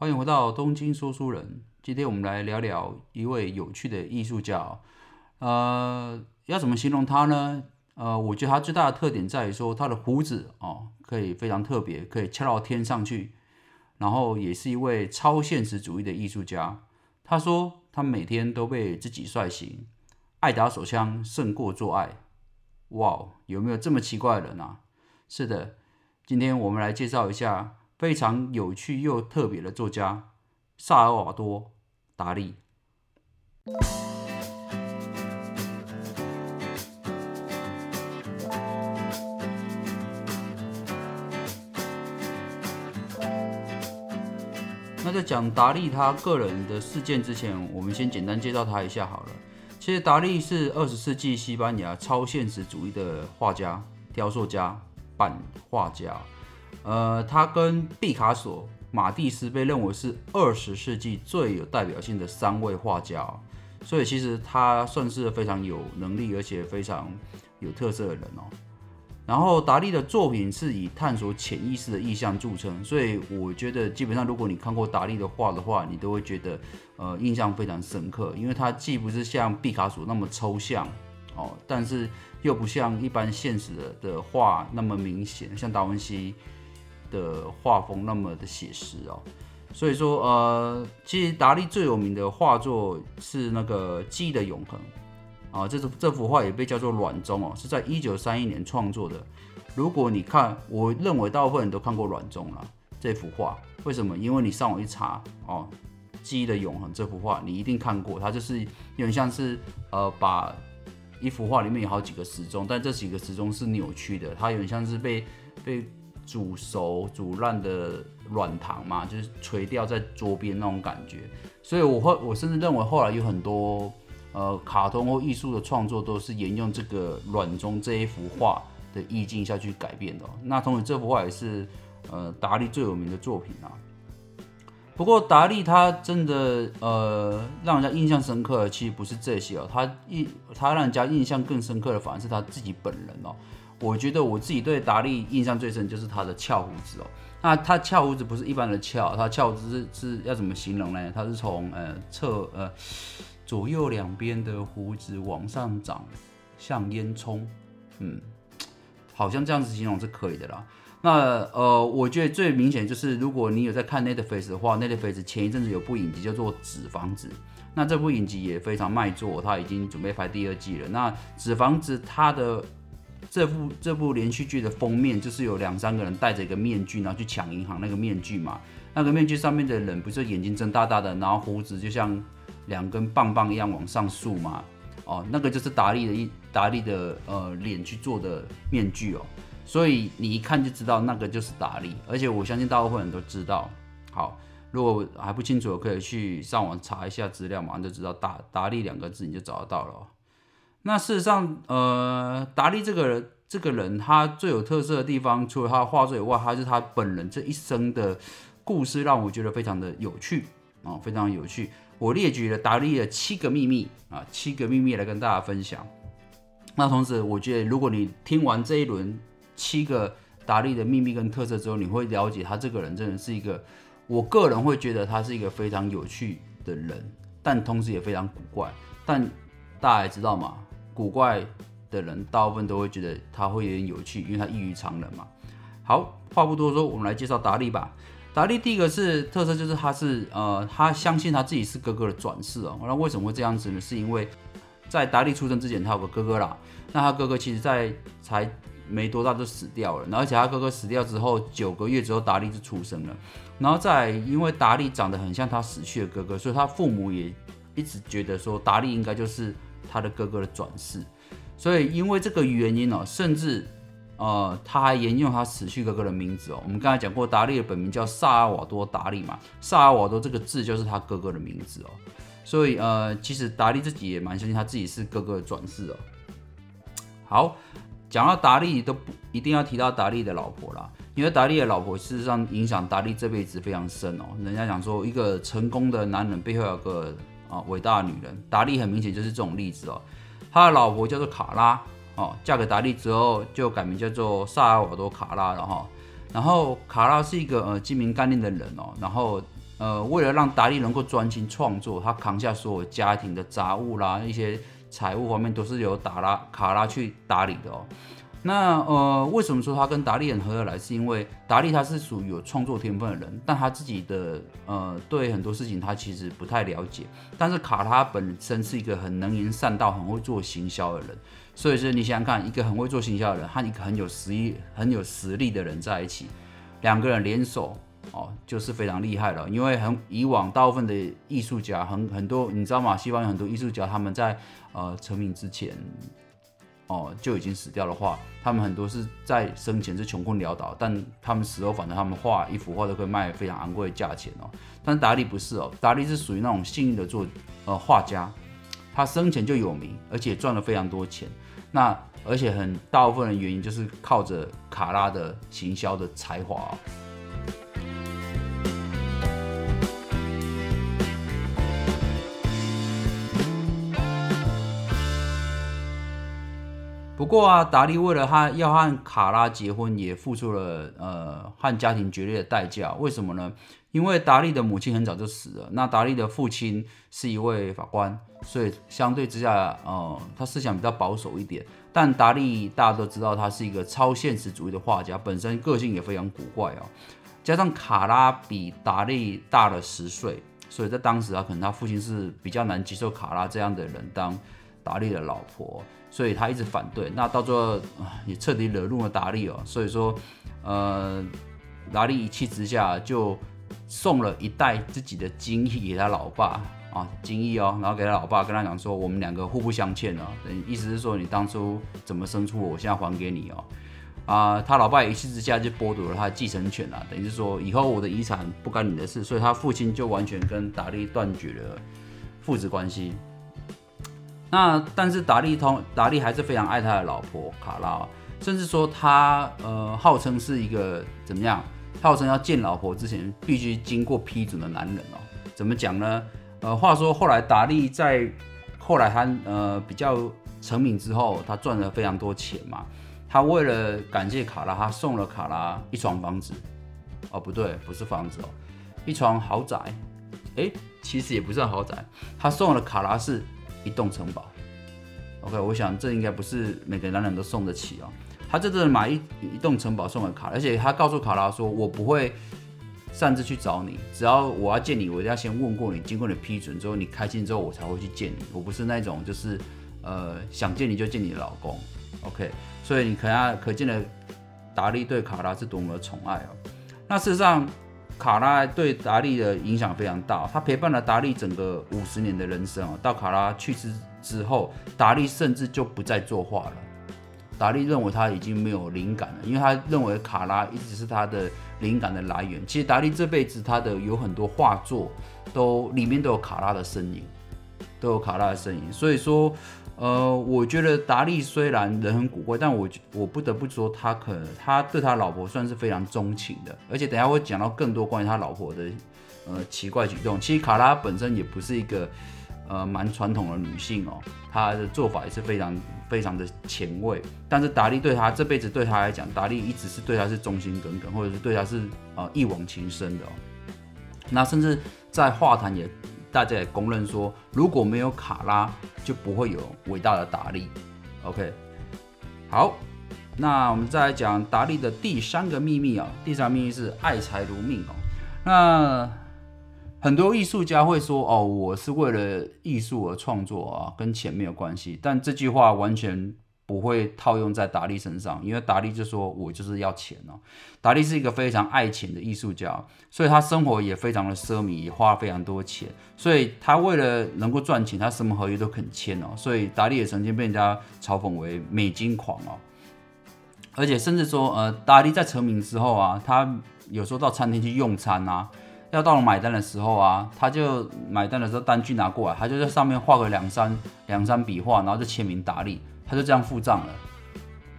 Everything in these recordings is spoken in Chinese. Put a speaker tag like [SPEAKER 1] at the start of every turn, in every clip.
[SPEAKER 1] 欢迎回到东京说书人。今天我们来聊聊一位有趣的艺术家。呃，要怎么形容他呢？呃，我觉得他最大的特点在于说，他的胡子哦，可以非常特别，可以翘到天上去。然后也是一位超现实主义的艺术家。他说，他每天都被自己帅醒，爱打手枪胜过做爱。哇，有没有这么奇怪的人啊？是的，今天我们来介绍一下。非常有趣又特别的作家萨尔瓦多·达利。那在讲达利他个人的事件之前，我们先简单介绍他一下好了。其实达利是二十世纪西班牙超现实主义的画家、雕塑家、版画家。呃，他跟毕卡索、马蒂斯被认为是二十世纪最有代表性的三位画家，所以其实他算是非常有能力而且非常有特色的人哦。然后达利的作品是以探索潜意识的意象著称，所以我觉得基本上如果你看过达利的画的话，你都会觉得呃印象非常深刻，因为他既不是像毕卡索那么抽象哦，但是又不像一般现实的的画那么明显，像达文西。的画风那么的写实哦，所以说呃，其实达利最有名的画作是那个《记忆的永恒》啊，这幅这幅画也被叫做《卵钟》哦，是在一九三一年创作的。如果你看，我认为大部分人都看过《卵钟》了这幅画，为什么？因为你上网一查哦，《记忆的永恒》这幅画你一定看过，它就是有点像是呃，把一幅画里面有好几个时钟，但这几个时钟是扭曲的，它有点像是被被。煮熟、煮烂的软糖嘛，就是垂掉在桌边那种感觉。所以，我会我甚至认为后来有很多呃卡通或艺术的创作都是沿用这个软中这一幅画的意境下去改变的。那同时，这幅画也是呃达利最有名的作品啊。不过，达利他真的呃让人家印象深刻的其实不是这些哦，他印他让人家印象更深刻的反而是他自己本人哦。我觉得我自己对达利印象最深就是他的翘胡子哦。那他翘胡子不是一般的翘，他翘胡子是是要怎么形容呢？他是从呃侧呃左右两边的胡子往上长，像烟囱，嗯，好像这样子形容是可以的啦。那呃，我觉得最明显就是如果你有在看 Netflix 的话，Netflix 前一阵子有部影集叫做《纸房子》，那这部影集也非常卖座，他已经准备拍第二季了。那《纸房子》它的这部这部连续剧的封面就是有两三个人戴着一个面具，然后去抢银行那个面具嘛。那个面具上面的人不是眼睛睁大大的，然后胡子就像两根棒棒一样往上竖嘛。哦，那个就是达利的一达利的呃脸去做的面具哦。所以你一看就知道那个就是达利，而且我相信大部分人都知道。好，如果还不清楚，可以去上网查一下资料，马上就知道达达利两个字你就找得到了。那事实上，呃，达利这个人，这个人他最有特色的地方，除了他画作以外，还是他本人这一生的故事，让我觉得非常的有趣啊，非常有趣。我列举了达利的七个秘密啊，七个秘密来跟大家分享。那同时，我觉得如果你听完这一轮七个达利的秘密跟特色之后，你会了解他这个人真的是一个，我个人会觉得他是一个非常有趣的人，但同时也非常古怪。但大家也知道嘛。古怪的人，大部分都会觉得他会有点有趣，因为他异于常人嘛。好，话不多说，我们来介绍达利吧。达利第一个是特色，就是他是呃，他相信他自己是哥哥的转世哦。那为什么会这样子呢？是因为在达利出生之前，他有个哥哥啦。那他哥哥其实在才没多大就死掉了，而且他哥哥死掉之后九个月之后，达利就出生了。然后在因为达利长得很像他死去的哥哥，所以他父母也一直觉得说达利应该就是。他的哥哥的转世，所以因为这个原因哦，甚至呃，他还沿用他死去哥哥的名字哦。我们刚才讲过，达利的本名叫萨尔瓦多·达利嘛，萨尔瓦多这个字就是他哥哥的名字哦。所以呃，其实达利自己也蛮相信他自己是哥哥的转世哦。好，讲到达利都不一定要提到达利的老婆啦，因为达利的老婆事实上影响达利这辈子非常深哦。人家讲说，一个成功的男人背后有个。啊，伟大的女人达利很明显就是这种例子哦。他的老婆叫做卡拉哦，嫁给达利之后就改名叫做萨尔瓦多卡拉了哈。然后卡拉是一个呃精明干练的人哦，然后呃，为了让达利能够专心创作，他扛下所有家庭的杂物啦，一些财务方面都是由达拉卡拉去打理的哦。那呃，为什么说他跟达利很合得来？是因为达利他是属于有创作天分的人，但他自己的呃对很多事情他其实不太了解。但是卡拉本身是一个很能言善道、很会做行销的人，所以说你想想看，一个很会做行销的人和一个很有实力、很有实力的人在一起，两个人联手哦，就是非常厉害了。因为很以往大部分的艺术家很很多，你知道吗？西方有很多艺术家他们在呃成名之前。哦，就已经死掉的话，他们很多是在生前是穷困潦倒，但他们死后，反正他们画一幅画都可以卖非常昂贵的价钱哦。但达利不是哦，达利是属于那种幸运的作呃画家，他生前就有名，而且赚了非常多钱。那而且很大部分的原因就是靠着卡拉的行销的才华。不过啊，达利为了他要和卡拉结婚，也付出了呃和家庭决裂的代价。为什么呢？因为达利的母亲很早就死了，那达利的父亲是一位法官，所以相对之下，呃，他思想比较保守一点。但达利大家都知道，他是一个超现实主义的画家，本身个性也非常古怪哦。加上卡拉比达利大了十岁，所以在当时啊，可能他父亲是比较难接受卡拉这样的人当达利的老婆。所以他一直反对，那到最后也彻底惹怒了达利哦。所以说，呃，达利一气之下就送了一袋自己的金翼给他老爸啊，金翼哦，然后给他老爸跟他讲说，我们两个互不相欠哦，等意思是说你当初怎么生出我，我现在还给你哦。啊，他老爸一气之下就剥夺了他的继承权了，等于是说以后我的遗产不干你的事，所以他父亲就完全跟达利断绝了父子关系。那但是达利通达利还是非常爱他的老婆卡拉，甚至说他呃号称是一个怎么样？号称要见老婆之前必须经过批准的男人哦。怎么讲呢？呃，话说后来达利在后来他呃比较成名之后，他赚了非常多钱嘛。他为了感谢卡拉，他送了卡拉一床房子。哦，不对，不是房子哦，一床豪宅。哎，其实也不算豪宅，他送了卡拉是。一栋城堡，OK，我想这应该不是每个男人都送得起哦。他这次买一一栋城堡送给卡，而且他告诉卡拉说：“我不会擅自去找你，只要我要见你，我要先问过你，经过你批准之后，你开心之后，我才会去见你。我不是那种就是呃想见你就见你的老公，OK。所以你可要可见的达利对卡拉是多么的宠爱哦。那事实上。卡拉对达利的影响非常大，他陪伴了达利整个五十年的人生哦。到卡拉去世之后，达利甚至就不再作画了。达利认为他已经没有灵感了，因为他认为卡拉一直是他的灵感的来源。其实达利这辈子他的有很多画作都里面都有卡拉的身影，都有卡拉的身影。所以说。呃，我觉得达利虽然人很古怪，但我我不得不说，他可能他对他老婆算是非常钟情的。而且等下会讲到更多关于他老婆的呃奇怪举动。其实卡拉本身也不是一个呃蛮传统的女性哦，她的做法也是非常非常的前卫。但是达利对他这辈子对他来讲，达利一直是对他是忠心耿耿，或者是对他是呃一往情深的哦。那甚至在画坛也。大家也公认说，如果没有卡拉，就不会有伟大的达利。OK，好，那我们再来讲达利的第三个秘密啊。第三个秘密是爱财如命哦。那很多艺术家会说，哦，我是为了艺术而创作啊，跟钱没有关系。但这句话完全。不会套用在达利身上，因为达利就说我就是要钱哦。达利是一个非常爱钱的艺术家，所以他生活也非常的奢靡，也花了非常多钱。所以他为了能够赚钱，他什么合约都肯签哦。所以达利也曾经被人家嘲讽为美金狂哦。而且甚至说，呃，达利在成名之后啊，他有时候到餐厅去用餐啊，要到了买单的时候啊，他就买单的时候单据拿过来，他就在上面画个两三两三笔画，然后就签名达利。他就这样付账了，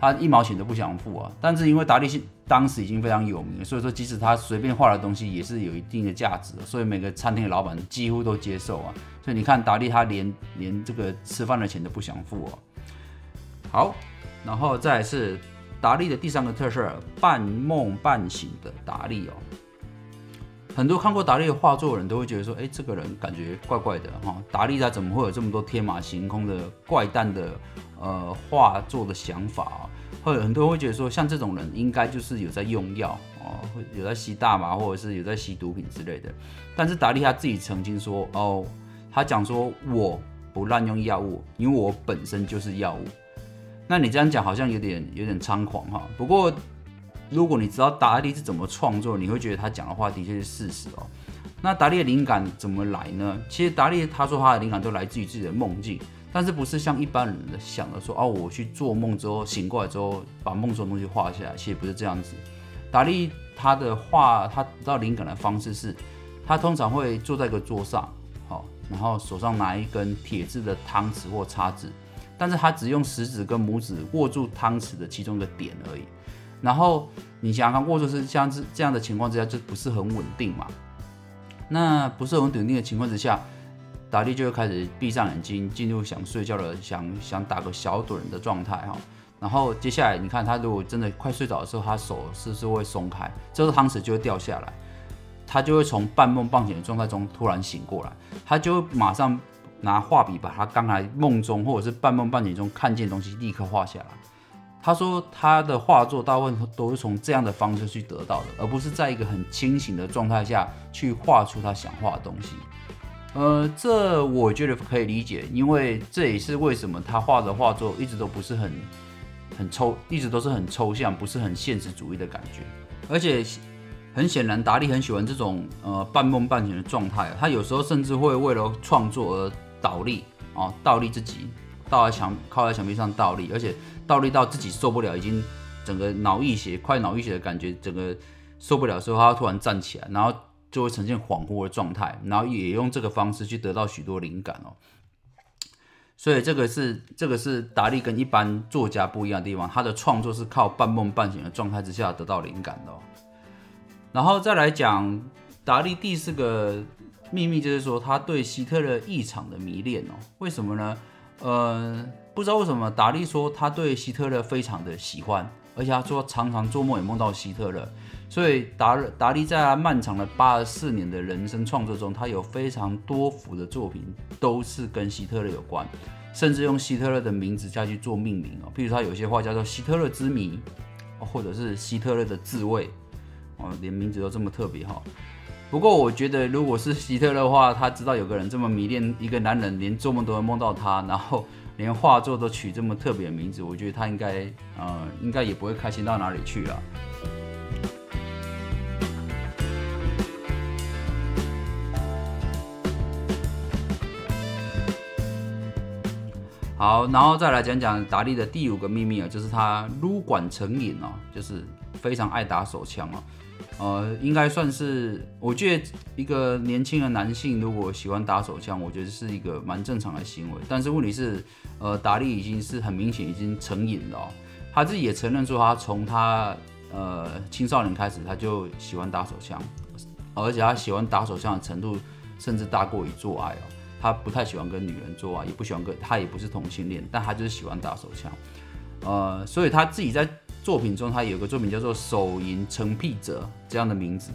[SPEAKER 1] 他一毛钱都不想付啊。但是因为达利是当时已经非常有名，所以说即使他随便画的东西也是有一定的价值，所以每个餐厅的老板几乎都接受啊。所以你看达利他连连这个吃饭的钱都不想付哦。好，然后再是达利的第三个特色，半梦半醒的达利哦。很多看过达利的画作的人都会觉得说，哎，这个人感觉怪怪的哈。达利他怎么会有这么多天马行空的怪诞的呃画作的想法？或者很多人会觉得说，像这种人应该就是有在用药哦，有在吸大麻或者是有在吸毒品之类的。但是达利他自己曾经说，哦，他讲说我不滥用药物，因为我本身就是药物。那你这样讲好像有点有点猖狂哈。不过。如果你知道达利是怎么创作，你会觉得他讲的话的确是事实哦。那达利的灵感怎么来呢？其实达利他说他的灵感都来自于自己的梦境，但是不是像一般人的想的说哦，我去做梦之后醒过来之后把梦中的东西画下来，其实不是这样子。达利他的画他得到灵感的方式是，他通常会坐在一个桌上，好，然后手上拿一根铁质的汤匙或叉子，但是他只用食指跟拇指握住汤匙的其中一个点而已。然后你想想看，握住是像这这样的情况之下，就不是很稳定嘛？那不是很稳定的情况之下，达利就会开始闭上眼睛，进入想睡觉的、想想打个小盹的状态哈。然后接下来你看他如果真的快睡着的时候，他手是不是会松开？这时候汤匙就会掉下来，他就会从半梦半醒的状态中突然醒过来，他就马上拿画笔把他刚才梦中或者是半梦半醒中看见的东西立刻画下来。他说他的画作大部分都是从这样的方式去得到的，而不是在一个很清醒的状态下去画出他想画的东西。呃，这我觉得可以理解，因为这也是为什么他画的画作一直都不是很很抽，一直都是很抽象，不是很现实主义的感觉。而且很显然，达利很喜欢这种呃半梦半醒的状态，他有时候甚至会为了创作而倒立啊，倒立自己。倒在墙，靠在墙壁上倒立，而且倒立到自己受不了，已经整个脑溢血，快脑溢血的感觉，整个受不了的时候，他突然站起来，然后就会呈现恍惚的状态，然后也用这个方式去得到许多灵感哦。所以这个是这个是达利跟一般作家不一样的地方，他的创作是靠半梦半醒的状态之下得到灵感的。然后再来讲达利第四个秘密，就是说他对希特勒异常的迷恋哦。为什么呢？呃，不知道为什么，达利说他对希特勒非常的喜欢，而且他说常常做梦也梦到希特勒。所以达达利在他漫长的八十四年的人生创作中，他有非常多幅的作品都是跟希特勒有关，甚至用希特勒的名字下去做命名哦。譬如他有些画叫做《希特勒之谜》，或者是《希特勒的自卫》，哦，连名字都这么特别哈。不过我觉得，如果是希特勒的话，他知道有个人这么迷恋一个男人，连做梦都会梦到他，然后连画作都取这么特别的名字，我觉得他应该，呃，应该也不会开心到哪里去了。好，然后再来讲讲达利的第五个秘密啊，就是他撸管成瘾哦，就是非常爱打手枪哦。呃，应该算是，我觉得一个年轻的男性如果喜欢打手枪，我觉得是一个蛮正常的行为。但是问题是，呃，达利已经是很明显已经成瘾了，他自己也承认说，他从他呃青少年开始他就喜欢打手枪，而且他喜欢打手枪的程度甚至大过于做爱哦。他不太喜欢跟女人做爱，也不喜欢跟他也不是同性恋，但他就是喜欢打手枪。呃，所以他自己在。作品中，他有个作品叫做“手淫成癖者”这样的名字。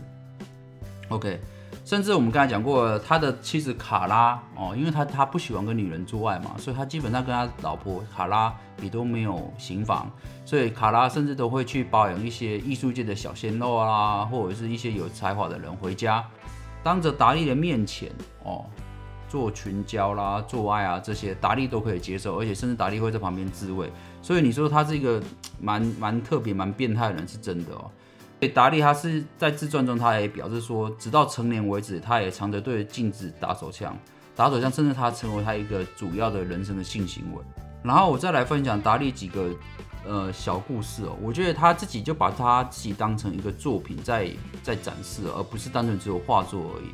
[SPEAKER 1] OK，甚至我们刚才讲过，他的妻子卡拉哦，因为他他不喜欢跟女人做爱嘛，所以他基本上跟他老婆卡拉也都没有行房，所以卡拉甚至都会去包养一些艺术界的小鲜肉啊，或者是一些有才华的人回家，当着达利的面前哦。做群交啦、做爱啊这些，达利都可以接受，而且甚至达利会在旁边自慰。所以你说他是一个蛮蛮特别、蛮变态的人，是真的哦。所以达利他是在自传中，他也表示说，直到成年为止，他也常着对镜子打手枪，打手枪甚至他成为他一个主要的人生的性行为。然后我再来分享达利几个呃小故事哦，我觉得他自己就把他自己当成一个作品在在展示，而不是单纯只有画作而已。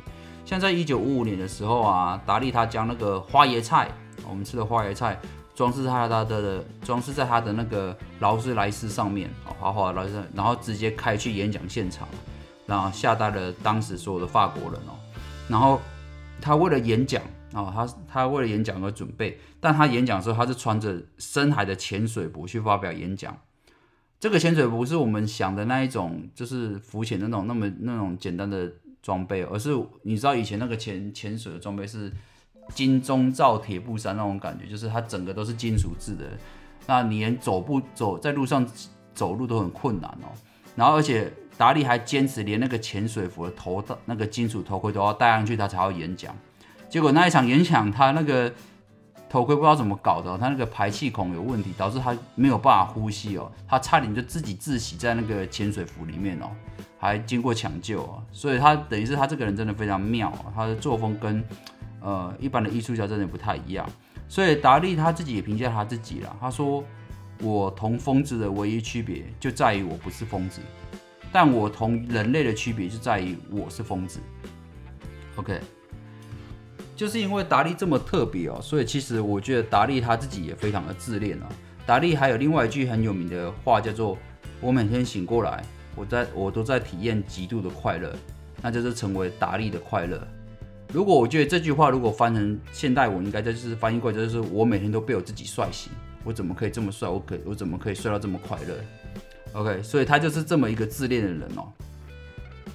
[SPEAKER 1] 像在一九五五年的时候啊，达利他将那个花椰菜，我们吃的花椰菜，装饰在他的装饰在他的那个劳斯莱斯上面，哦，豪华劳斯，然后直接开去演讲现场，然后吓呆了当时所有的法国人哦。然后他为了演讲啊，他他为了演讲而准备，但他演讲的时候他是穿着深海的潜水服去发表演讲。这个潜水服是我们想的那一种，就是浮潜那种那么那种简单的。装备，而是你知道以前那个潜潜水的装备是金钟罩铁布衫那种感觉，就是它整个都是金属制的，那你连走步走在路上走路都很困难哦。然后而且达利还坚持连那个潜水服的头那个金属头盔都要戴上去，他才要演讲。结果那一场演讲，他那个头盔不知道怎么搞的，他那个排气孔有问题，导致他没有办法呼吸哦，他差点就自己窒息在那个潜水服里面哦，还经过抢救哦，所以他等于是他这个人真的非常妙，他的作风跟呃一般的艺术家真的不太一样，所以达利他自己也评价他自己了，他说我同疯子的唯一区别就在于我不是疯子，但我同人类的区别就在于我是疯子，OK。就是因为达利这么特别哦，所以其实我觉得达利他自己也非常的自恋啊。达利还有另外一句很有名的话叫做“我每天醒过来，我在我都在体验极度的快乐”，那就是成为达利的快乐。如果我觉得这句话如果翻成现代文，应该就是翻译过来就是我每天都被我自己帅醒，我怎么可以这么帅？我可我怎么可以帅到这么快乐？OK，所以他就是这么一个自恋的人哦。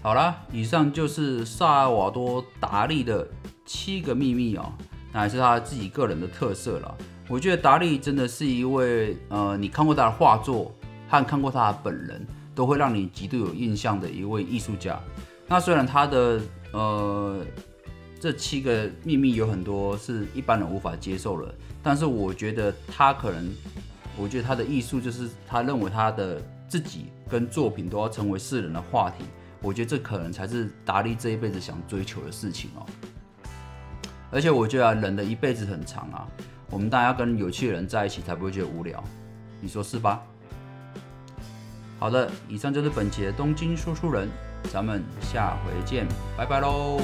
[SPEAKER 1] 好啦，以上就是萨尔瓦多达利的。七个秘密哦，那也是他自己个人的特色了。我觉得达利真的是一位，呃，你看过他的画作和看过他本人，都会让你极度有印象的一位艺术家。那虽然他的呃这七个秘密有很多是一般人无法接受的，但是我觉得他可能，我觉得他的艺术就是他认为他的自己跟作品都要成为世人的话题。我觉得这可能才是达利这一辈子想追求的事情哦。而且我觉得人的一辈子很长啊，我们大家跟有趣的人在一起才不会觉得无聊，你说是吧？好的，以上就是本期的东京说书人，咱们下回见，拜拜喽。